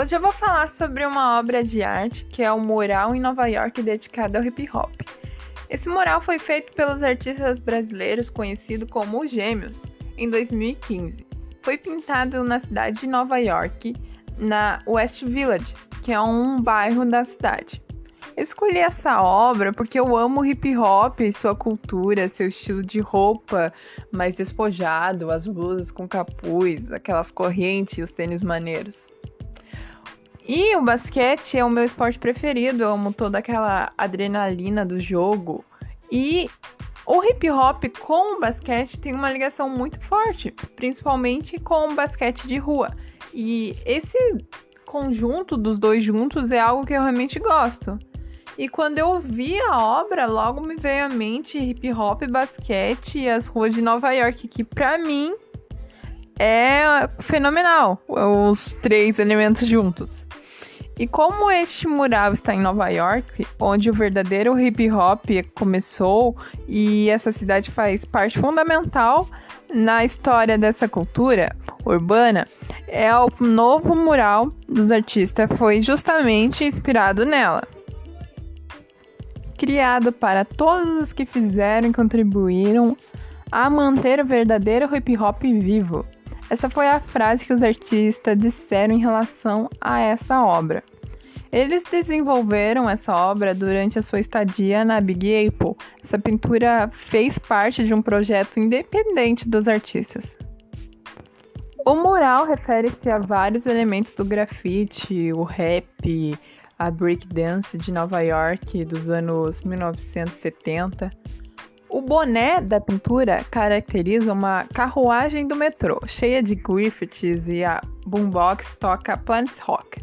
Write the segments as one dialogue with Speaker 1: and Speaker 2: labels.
Speaker 1: Hoje eu vou falar sobre uma obra de arte que é o mural em Nova York dedicado ao hip hop. Esse mural foi feito pelos artistas brasileiros conhecido como os Gêmeos em 2015. Foi pintado na cidade de Nova York, na West Village, que é um bairro da cidade. Eu escolhi essa obra porque eu amo hip hop, sua cultura, seu estilo de roupa mais despojado, as blusas com capuz, aquelas correntes e os tênis maneiros. E o basquete é o meu esporte preferido, eu amo toda aquela adrenalina do jogo. E o hip hop com o basquete tem uma ligação muito forte, principalmente com o basquete de rua. E esse conjunto dos dois juntos é algo que eu realmente gosto. E quando eu vi a obra, logo me veio à mente hip hop, basquete e as ruas de Nova York, que para mim é fenomenal, os três elementos juntos. E como este mural está em Nova York, onde o verdadeiro hip hop começou e essa cidade faz parte fundamental na história dessa cultura urbana, é o novo mural dos artistas foi justamente inspirado nela. Criado para todos os que fizeram e contribuíram a manter o verdadeiro hip hop vivo. Essa foi a frase que os artistas disseram em relação a essa obra. Eles desenvolveram essa obra durante a sua estadia na Big Apple. Essa pintura fez parte de um projeto independente dos artistas. O mural refere-se a vários elementos do grafite, o rap, a breakdance de Nova York dos anos 1970. O boné da pintura caracteriza uma carruagem do metrô, cheia de graffitis e a boombox toca Planet Rock.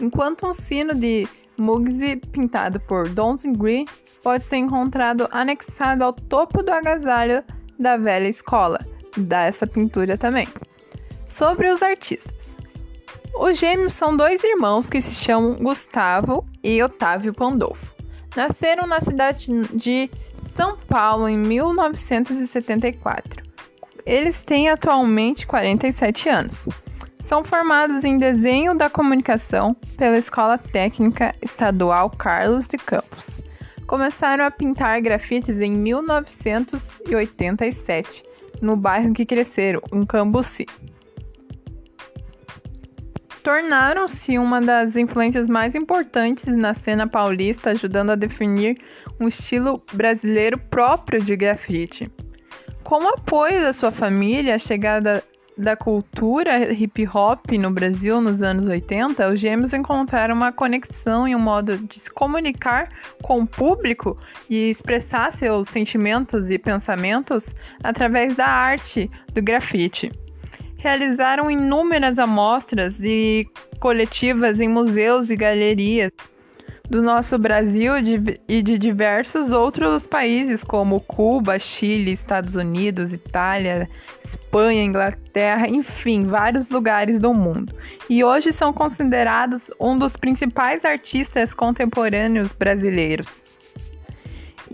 Speaker 1: Enquanto um sino de Mugsy pintado por Donson Green pode ser encontrado anexado ao topo do agasalho da velha escola, dessa pintura também. Sobre os artistas. Os gêmeos são dois irmãos que se chamam Gustavo e Otávio Pandolfo. Nasceram na cidade de são Paulo em 1974. Eles têm atualmente 47 anos. São formados em desenho da comunicação pela Escola Técnica Estadual Carlos de Campos. Começaram a pintar grafites em 1987, no bairro que cresceram, em Cambuci. Tornaram-se uma das influências mais importantes na cena paulista, ajudando a definir um estilo brasileiro próprio de grafite. Com o apoio da sua família, a chegada da cultura hip hop no Brasil nos anos 80, os gêmeos encontraram uma conexão e um modo de se comunicar com o público e expressar seus sentimentos e pensamentos através da arte do grafite. Realizaram inúmeras amostras e coletivas em museus e galerias do nosso Brasil e de diversos outros países, como Cuba, Chile, Estados Unidos, Itália, Espanha, Inglaterra, enfim, vários lugares do mundo. E hoje são considerados um dos principais artistas contemporâneos brasileiros.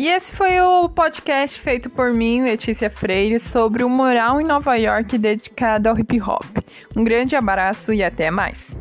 Speaker 1: E esse foi o podcast feito por mim, Letícia Freire, sobre o mural em Nova York dedicado ao hip hop. Um grande abraço e até mais!